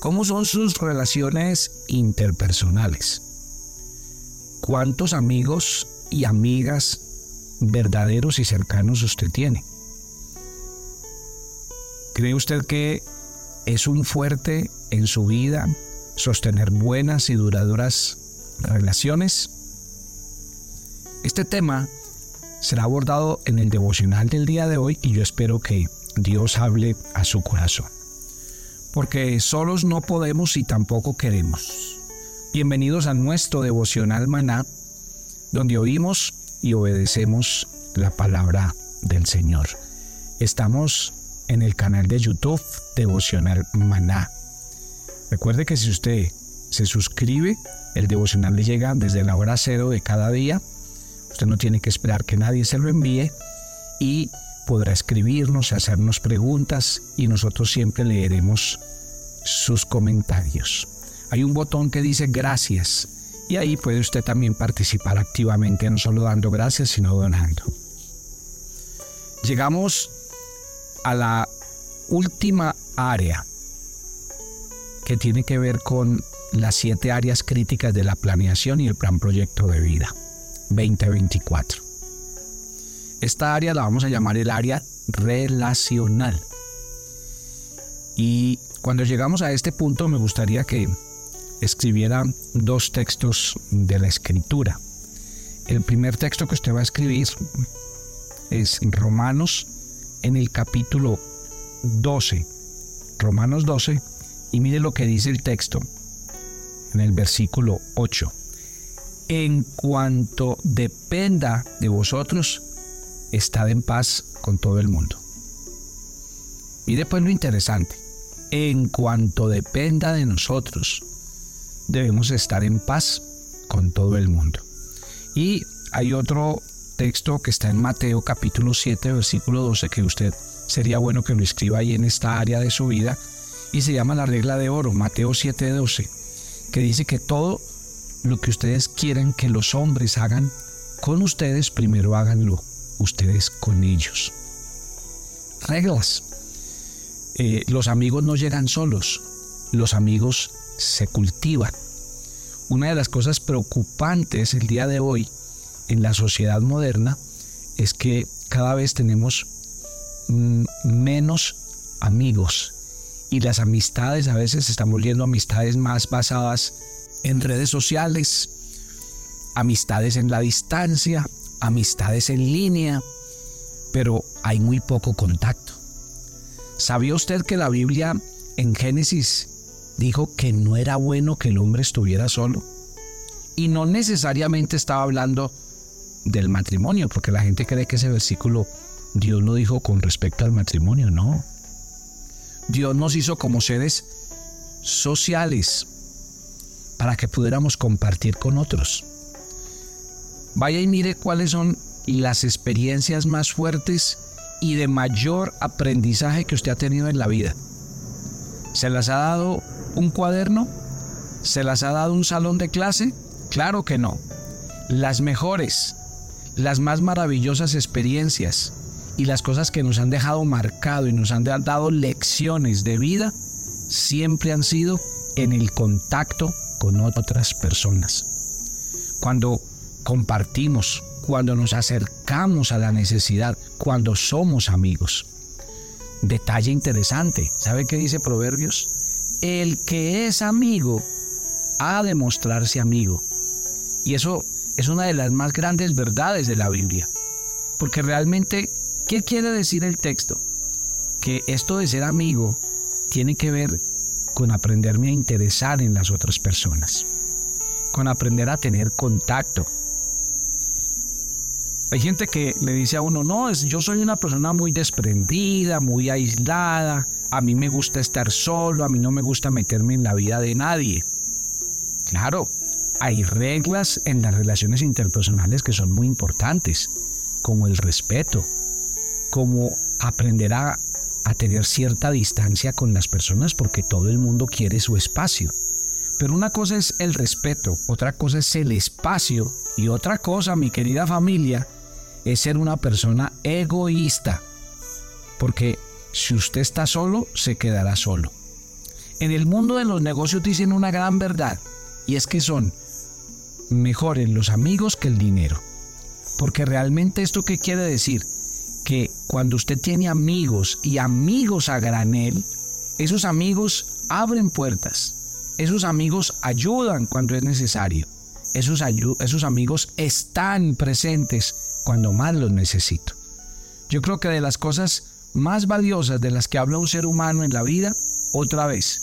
¿Cómo son sus relaciones interpersonales? ¿Cuántos amigos y amigas verdaderos y cercanos usted tiene? ¿Cree usted que es un fuerte en su vida sostener buenas y duraderas relaciones? Este tema será abordado en el devocional del día de hoy y yo espero que Dios hable a su corazón. Porque solos no podemos y tampoco queremos. Bienvenidos a nuestro devocional maná, donde oímos y obedecemos la palabra del Señor. Estamos en el canal de YouTube Devocional Maná. Recuerde que si usted se suscribe, el devocional le llega desde la hora cero de cada día. Usted no tiene que esperar que nadie se lo envíe y podrá escribirnos, hacernos preguntas y nosotros siempre leeremos sus comentarios. Hay un botón que dice gracias y ahí puede usted también participar activamente, no solo dando gracias, sino donando. Llegamos a la última área que tiene que ver con las siete áreas críticas de la planeación y el plan proyecto de vida 2024. Esta área la vamos a llamar el área relacional. Y cuando llegamos a este punto me gustaría que escribiera dos textos de la escritura. El primer texto que usted va a escribir es Romanos en el capítulo 12. Romanos 12. Y mire lo que dice el texto en el versículo 8. En cuanto dependa de vosotros, estad en paz con todo el mundo. Y después lo interesante, en cuanto dependa de nosotros, debemos estar en paz con todo el mundo. Y hay otro texto que está en Mateo capítulo 7, versículo 12, que usted sería bueno que lo escriba ahí en esta área de su vida, y se llama la regla de oro, Mateo 7, 12, que dice que todo lo que ustedes quieren que los hombres hagan con ustedes, primero háganlo ustedes con ellos. Reglas. Eh, los amigos no llegan solos, los amigos se cultivan. Una de las cosas preocupantes el día de hoy en la sociedad moderna es que cada vez tenemos mm, menos amigos y las amistades a veces están volviendo amistades más basadas en redes sociales, amistades en la distancia, amistades en línea, pero hay muy poco contacto. ¿Sabía usted que la Biblia en Génesis dijo que no era bueno que el hombre estuviera solo? Y no necesariamente estaba hablando del matrimonio, porque la gente cree que ese versículo Dios lo dijo con respecto al matrimonio, no. Dios nos hizo como seres sociales para que pudiéramos compartir con otros. Vaya y mire cuáles son las experiencias más fuertes y de mayor aprendizaje que usted ha tenido en la vida. ¿Se las ha dado un cuaderno? ¿Se las ha dado un salón de clase? Claro que no. Las mejores, las más maravillosas experiencias y las cosas que nos han dejado marcado y nos han dado lecciones de vida siempre han sido en el contacto con otras personas. Cuando compartimos, cuando nos acercamos a la necesidad, cuando somos amigos. Detalle interesante, ¿sabe qué dice Proverbios? El que es amigo ha de mostrarse amigo. Y eso es una de las más grandes verdades de la Biblia. Porque realmente, ¿qué quiere decir el texto? Que esto de ser amigo tiene que ver con aprenderme a interesar en las otras personas, con aprender a tener contacto, hay gente que le dice a uno, no, es, yo soy una persona muy desprendida, muy aislada, a mí me gusta estar solo, a mí no me gusta meterme en la vida de nadie. Claro, hay reglas en las relaciones interpersonales que son muy importantes, como el respeto, como aprender a, a tener cierta distancia con las personas porque todo el mundo quiere su espacio. Pero una cosa es el respeto, otra cosa es el espacio y otra cosa, mi querida familia, es ser una persona egoísta. Porque si usted está solo, se quedará solo. En el mundo de los negocios dicen una gran verdad y es que son mejores los amigos que el dinero. Porque realmente esto qué quiere decir? Que cuando usted tiene amigos y amigos a granel, esos amigos abren puertas, esos amigos ayudan cuando es necesario, esos amigos están presentes cuando más los necesito. Yo creo que de las cosas más valiosas de las que habla un ser humano en la vida, otra vez,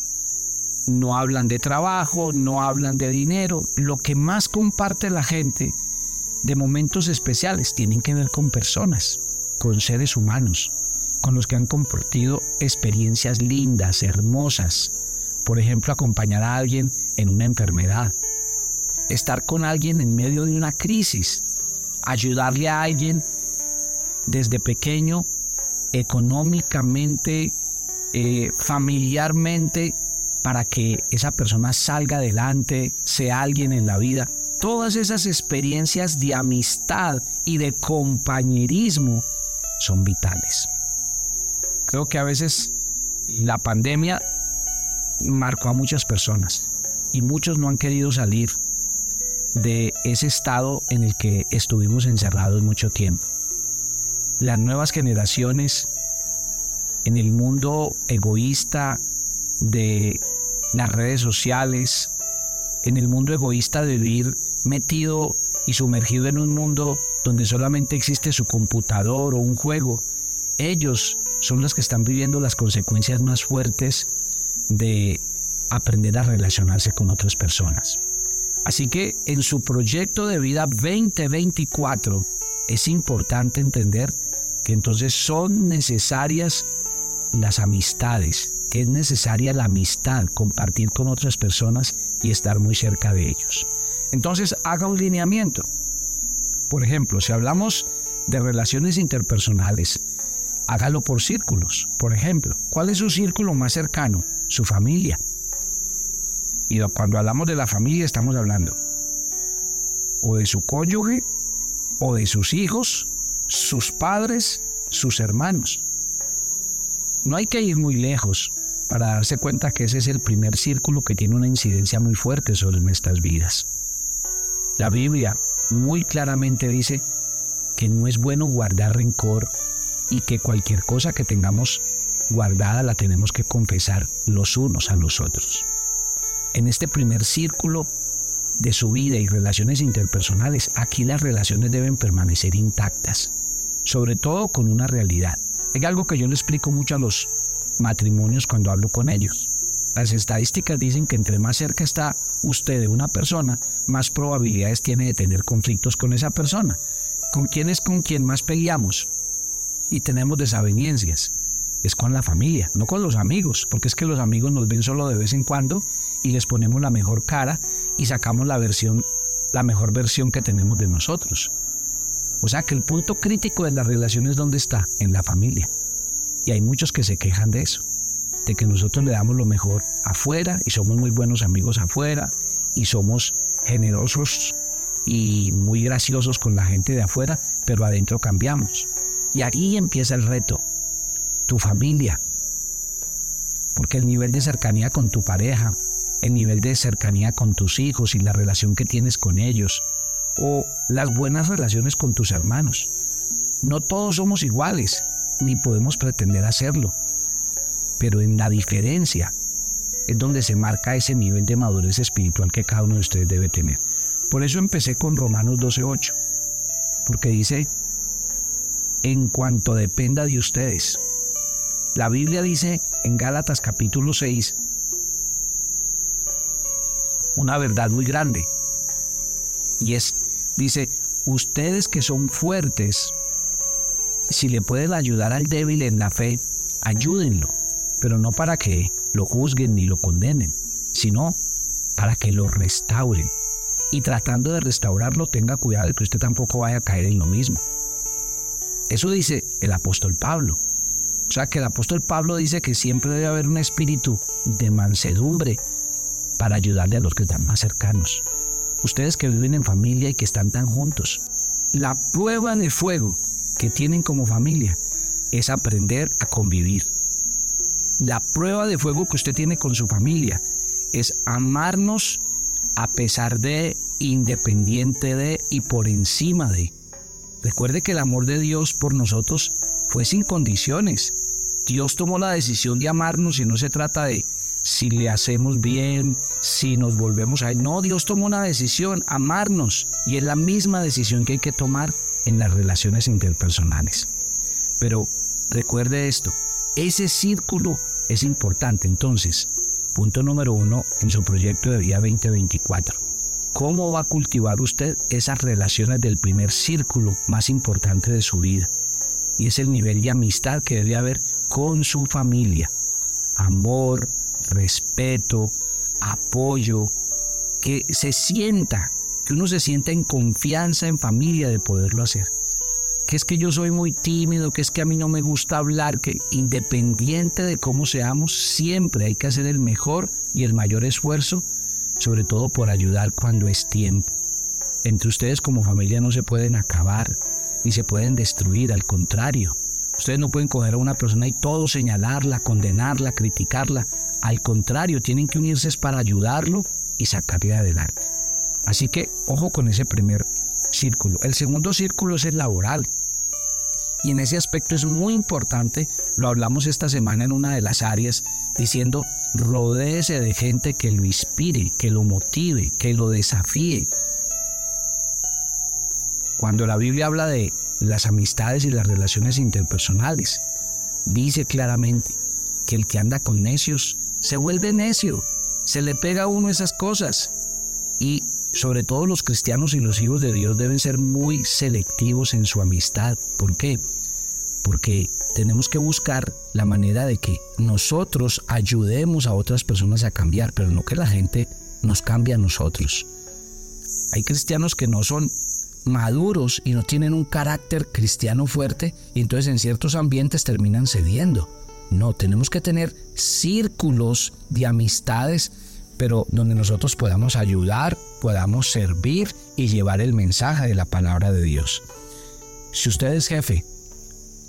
no hablan de trabajo, no hablan de dinero. Lo que más comparte la gente de momentos especiales tienen que ver con personas, con seres humanos, con los que han compartido experiencias lindas, hermosas. Por ejemplo, acompañar a alguien en una enfermedad, estar con alguien en medio de una crisis, ayudarle a alguien desde pequeño, económicamente, eh, familiarmente, para que esa persona salga adelante, sea alguien en la vida. Todas esas experiencias de amistad y de compañerismo son vitales. Creo que a veces la pandemia marcó a muchas personas y muchos no han querido salir de ese estado en el que estuvimos encerrados mucho tiempo. Las nuevas generaciones en el mundo egoísta de las redes sociales, en el mundo egoísta de vivir metido y sumergido en un mundo donde solamente existe su computador o un juego, ellos son los que están viviendo las consecuencias más fuertes de aprender a relacionarse con otras personas. Así que en su proyecto de vida 2024 es importante entender que entonces son necesarias las amistades, que es necesaria la amistad, compartir con otras personas y estar muy cerca de ellos. Entonces haga un lineamiento. Por ejemplo, si hablamos de relaciones interpersonales, hágalo por círculos. Por ejemplo, ¿cuál es su círculo más cercano? Su familia. Y cuando hablamos de la familia estamos hablando o de su cónyuge, o de sus hijos, sus padres, sus hermanos. No hay que ir muy lejos para darse cuenta que ese es el primer círculo que tiene una incidencia muy fuerte sobre nuestras vidas. La Biblia muy claramente dice que no es bueno guardar rencor y que cualquier cosa que tengamos guardada la tenemos que confesar los unos a los otros. En este primer círculo de su vida y relaciones interpersonales, aquí las relaciones deben permanecer intactas, sobre todo con una realidad. Hay algo que yo le explico mucho a los matrimonios cuando hablo con ellos. Las estadísticas dicen que entre más cerca está usted de una persona, más probabilidades tiene de tener conflictos con esa persona. ¿Con quién es con quien más peleamos? Y tenemos desavenencias. Es con la familia, no con los amigos, porque es que los amigos nos ven solo de vez en cuando y les ponemos la mejor cara y sacamos la versión, la mejor versión que tenemos de nosotros. O sea que el punto crítico de las relaciones, ¿dónde está? En la familia. Y hay muchos que se quejan de eso, de que nosotros le damos lo mejor afuera y somos muy buenos amigos afuera y somos generosos y muy graciosos con la gente de afuera, pero adentro cambiamos. Y ahí empieza el reto, tu familia, porque el nivel de cercanía con tu pareja, el nivel de cercanía con tus hijos y la relación que tienes con ellos, o las buenas relaciones con tus hermanos. No todos somos iguales, ni podemos pretender hacerlo. Pero en la diferencia es donde se marca ese nivel de madurez espiritual que cada uno de ustedes debe tener. Por eso empecé con Romanos 12.8, porque dice, en cuanto dependa de ustedes. La Biblia dice en Gálatas capítulo 6 una verdad muy grande. Y es, dice, ustedes que son fuertes, si le pueden ayudar al débil en la fe, ayúdenlo, pero no para que lo juzguen ni lo condenen, sino para que lo restauren. Y tratando de restaurarlo, tenga cuidado de que usted tampoco vaya a caer en lo mismo. Eso dice el apóstol Pablo. O sea que el apóstol Pablo dice que siempre debe haber un espíritu de mansedumbre para ayudarle a los que están más cercanos. Ustedes que viven en familia y que están tan juntos. La prueba de fuego que tienen como familia es aprender a convivir. La prueba de fuego que usted tiene con su familia es amarnos a pesar de, independiente de y por encima de. Recuerde que el amor de Dios por nosotros fue sin condiciones. Dios tomó la decisión de amarnos y no se trata de si le hacemos bien, si nos volvemos a. No, Dios tomó una decisión, amarnos. Y es la misma decisión que hay que tomar en las relaciones interpersonales. Pero recuerde esto, ese círculo es importante. Entonces, punto número uno en su proyecto de vida 2024. ¿Cómo va a cultivar usted esas relaciones del primer círculo más importante de su vida? Y es el nivel de amistad que debe haber con su familia. Amor, respeto, apoyo, que se sienta, que uno se sienta en confianza en familia de poderlo hacer. Que es que yo soy muy tímido, que es que a mí no me gusta hablar, que independiente de cómo seamos, siempre hay que hacer el mejor y el mayor esfuerzo, sobre todo por ayudar cuando es tiempo. Entre ustedes como familia no se pueden acabar, ni se pueden destruir, al contrario. Ustedes no pueden coger a una persona y todo señalarla, condenarla, criticarla. Al contrario, tienen que unirse para ayudarlo y sacarle adelante. Así que ojo con ese primer círculo. El segundo círculo es el laboral. Y en ese aspecto es muy importante, lo hablamos esta semana en una de las áreas, diciendo, rodéese de gente que lo inspire, que lo motive, que lo desafíe. Cuando la Biblia habla de las amistades y las relaciones interpersonales, dice claramente que el que anda con necios se vuelve necio, se le pega a uno esas cosas. Y sobre todo los cristianos y los hijos de Dios deben ser muy selectivos en su amistad. ¿Por qué? Porque tenemos que buscar la manera de que nosotros ayudemos a otras personas a cambiar, pero no que la gente nos cambie a nosotros. Hay cristianos que no son maduros y no tienen un carácter cristiano fuerte y entonces en ciertos ambientes terminan cediendo. No, tenemos que tener círculos de amistades, pero donde nosotros podamos ayudar, podamos servir y llevar el mensaje de la palabra de Dios. Si usted es jefe,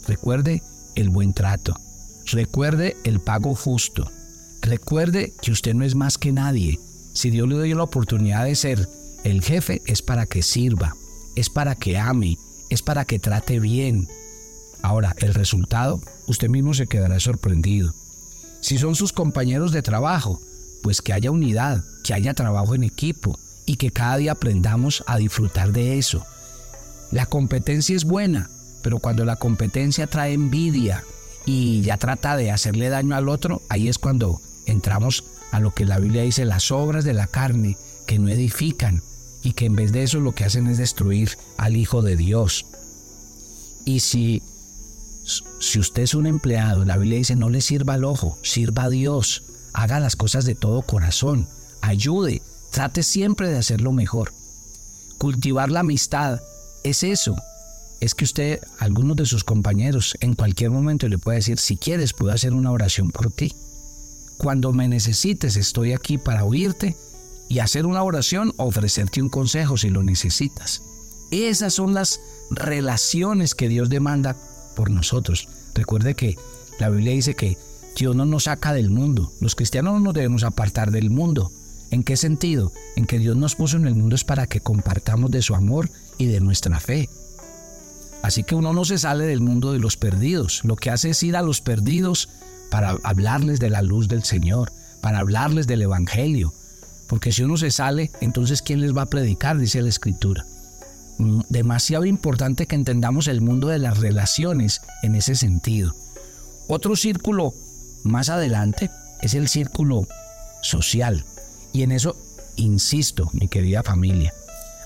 recuerde el buen trato, recuerde el pago justo, recuerde que usted no es más que nadie. Si Dios le dio la oportunidad de ser el jefe, es para que sirva, es para que ame, es para que trate bien, Ahora, el resultado, usted mismo se quedará sorprendido. Si son sus compañeros de trabajo, pues que haya unidad, que haya trabajo en equipo y que cada día aprendamos a disfrutar de eso. La competencia es buena, pero cuando la competencia trae envidia y ya trata de hacerle daño al otro, ahí es cuando entramos a lo que la Biblia dice, las obras de la carne que no edifican y que en vez de eso lo que hacen es destruir al Hijo de Dios. Y si si usted es un empleado, la Biblia dice, no le sirva al ojo, sirva a Dios, haga las cosas de todo corazón, ayude, trate siempre de hacerlo mejor. Cultivar la amistad es eso, es que usted, algunos de sus compañeros, en cualquier momento le puede decir, si quieres, puedo hacer una oración por ti. Cuando me necesites, estoy aquí para oírte y hacer una oración ofrecerte un consejo si lo necesitas. Esas son las relaciones que Dios demanda por nosotros. Recuerde que la Biblia dice que Dios no nos saca del mundo. Los cristianos no nos debemos apartar del mundo. ¿En qué sentido? En que Dios nos puso en el mundo es para que compartamos de su amor y de nuestra fe. Así que uno no se sale del mundo de los perdidos. Lo que hace es ir a los perdidos para hablarles de la luz del Señor, para hablarles del Evangelio. Porque si uno se sale, entonces ¿quién les va a predicar? Dice la Escritura. Mm, demasiado importante que entendamos el mundo de las relaciones en ese sentido. Otro círculo más adelante es el círculo social. Y en eso insisto, mi querida familia.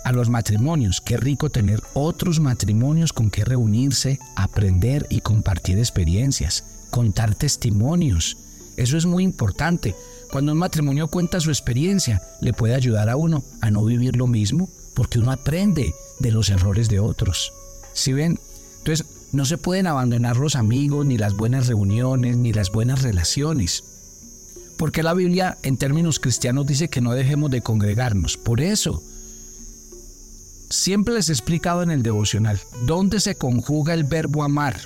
A los matrimonios, qué rico tener otros matrimonios con que reunirse, aprender y compartir experiencias, contar testimonios. Eso es muy importante. Cuando un matrimonio cuenta su experiencia, le puede ayudar a uno a no vivir lo mismo, porque uno aprende de los errores de otros. ¿Sí ven? Entonces, no se pueden abandonar los amigos, ni las buenas reuniones, ni las buenas relaciones. Porque la Biblia en términos cristianos dice que no dejemos de congregarnos. Por eso, siempre les he explicado en el devocional dónde se conjuga el verbo amar,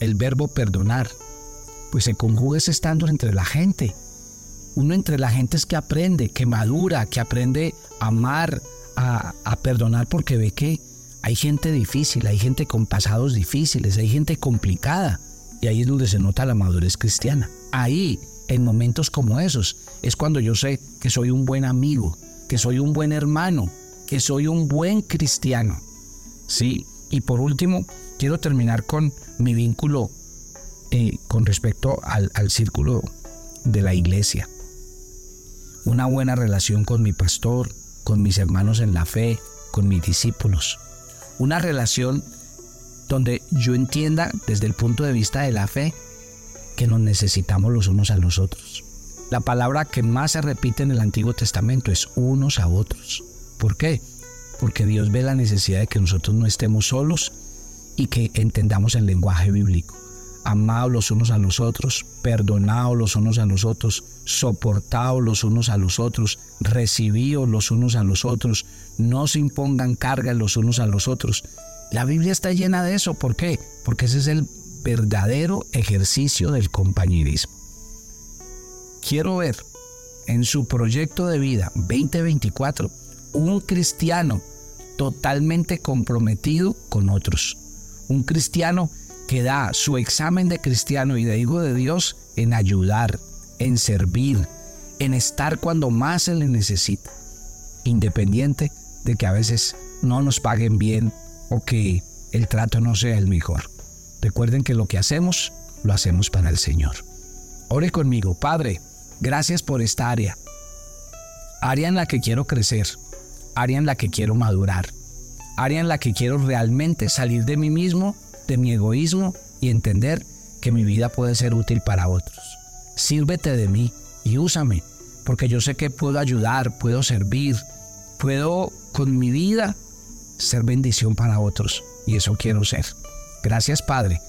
el verbo perdonar. Pues se conjuga estando entre la gente. Uno entre la gente es que aprende, que madura, que aprende a amar, a, perdonar porque ve que hay gente difícil, hay gente con pasados difíciles, hay gente complicada. Y ahí es donde se nota la madurez cristiana. Ahí, en momentos como esos, es cuando yo sé que soy un buen amigo, que soy un buen hermano, que soy un buen cristiano. Sí, y por último, quiero terminar con mi vínculo eh, con respecto al círculo de la iglesia. Una buena relación con mi pastor, con mis hermanos en la fe, con mis discípulos. Una relación donde yo entienda desde el punto de vista de la fe que nos necesitamos los unos a los otros. La palabra que más se repite en el Antiguo Testamento es unos a otros. ¿Por qué? Porque Dios ve la necesidad de que nosotros no estemos solos y que entendamos el lenguaje bíblico. Amados los unos a los otros, perdonados los unos a los otros, soportados los unos a los otros, recibidos los unos a los otros, no se impongan cargas los unos a los otros. La Biblia está llena de eso. ¿Por qué? Porque ese es el verdadero ejercicio del compañerismo. Quiero ver en su proyecto de vida 2024 un cristiano totalmente comprometido con otros. Un cristiano que da su examen de cristiano y de hijo de Dios en ayudar, en servir, en estar cuando más se le necesita, independiente de que a veces no nos paguen bien o que el trato no sea el mejor. Recuerden que lo que hacemos, lo hacemos para el Señor. Ore conmigo, Padre, gracias por esta área. Área en la que quiero crecer, área en la que quiero madurar, área en la que quiero realmente salir de mí mismo, de mi egoísmo y entender que mi vida puede ser útil para otros. Sírvete de mí y úsame, porque yo sé que puedo ayudar, puedo servir, puedo con mi vida ser bendición para otros y eso quiero ser. Gracias Padre,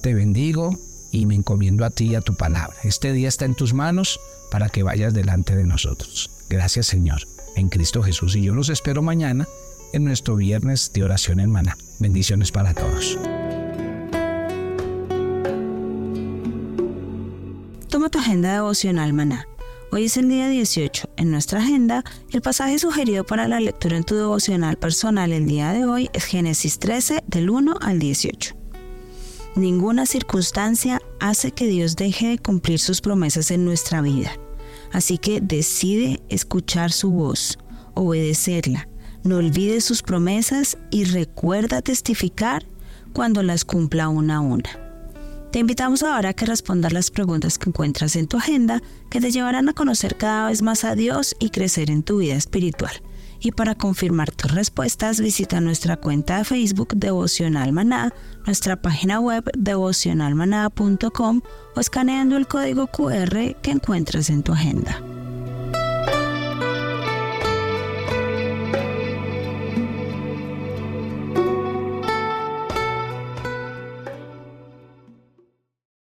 te bendigo y me encomiendo a ti y a tu palabra. Este día está en tus manos para que vayas delante de nosotros. Gracias Señor en Cristo Jesús. Y yo los espero mañana en nuestro viernes de oración en Maná. Bendiciones para todos. Tu agenda devocional Maná. Hoy es el día 18. En nuestra agenda, el pasaje sugerido para la lectura en tu devocional personal el día de hoy es Génesis 13 del 1 al 18. Ninguna circunstancia hace que Dios deje de cumplir sus promesas en nuestra vida. Así que decide escuchar su voz, obedecerla, no olvides sus promesas y recuerda testificar cuando las cumpla una a una. Te invitamos ahora a que respondas las preguntas que encuentras en tu agenda que te llevarán a conocer cada vez más a Dios y crecer en tu vida espiritual. Y para confirmar tus respuestas, visita nuestra cuenta de Facebook Devocional Maná, nuestra página web devocionalmaná.com o escaneando el código QR que encuentras en tu agenda.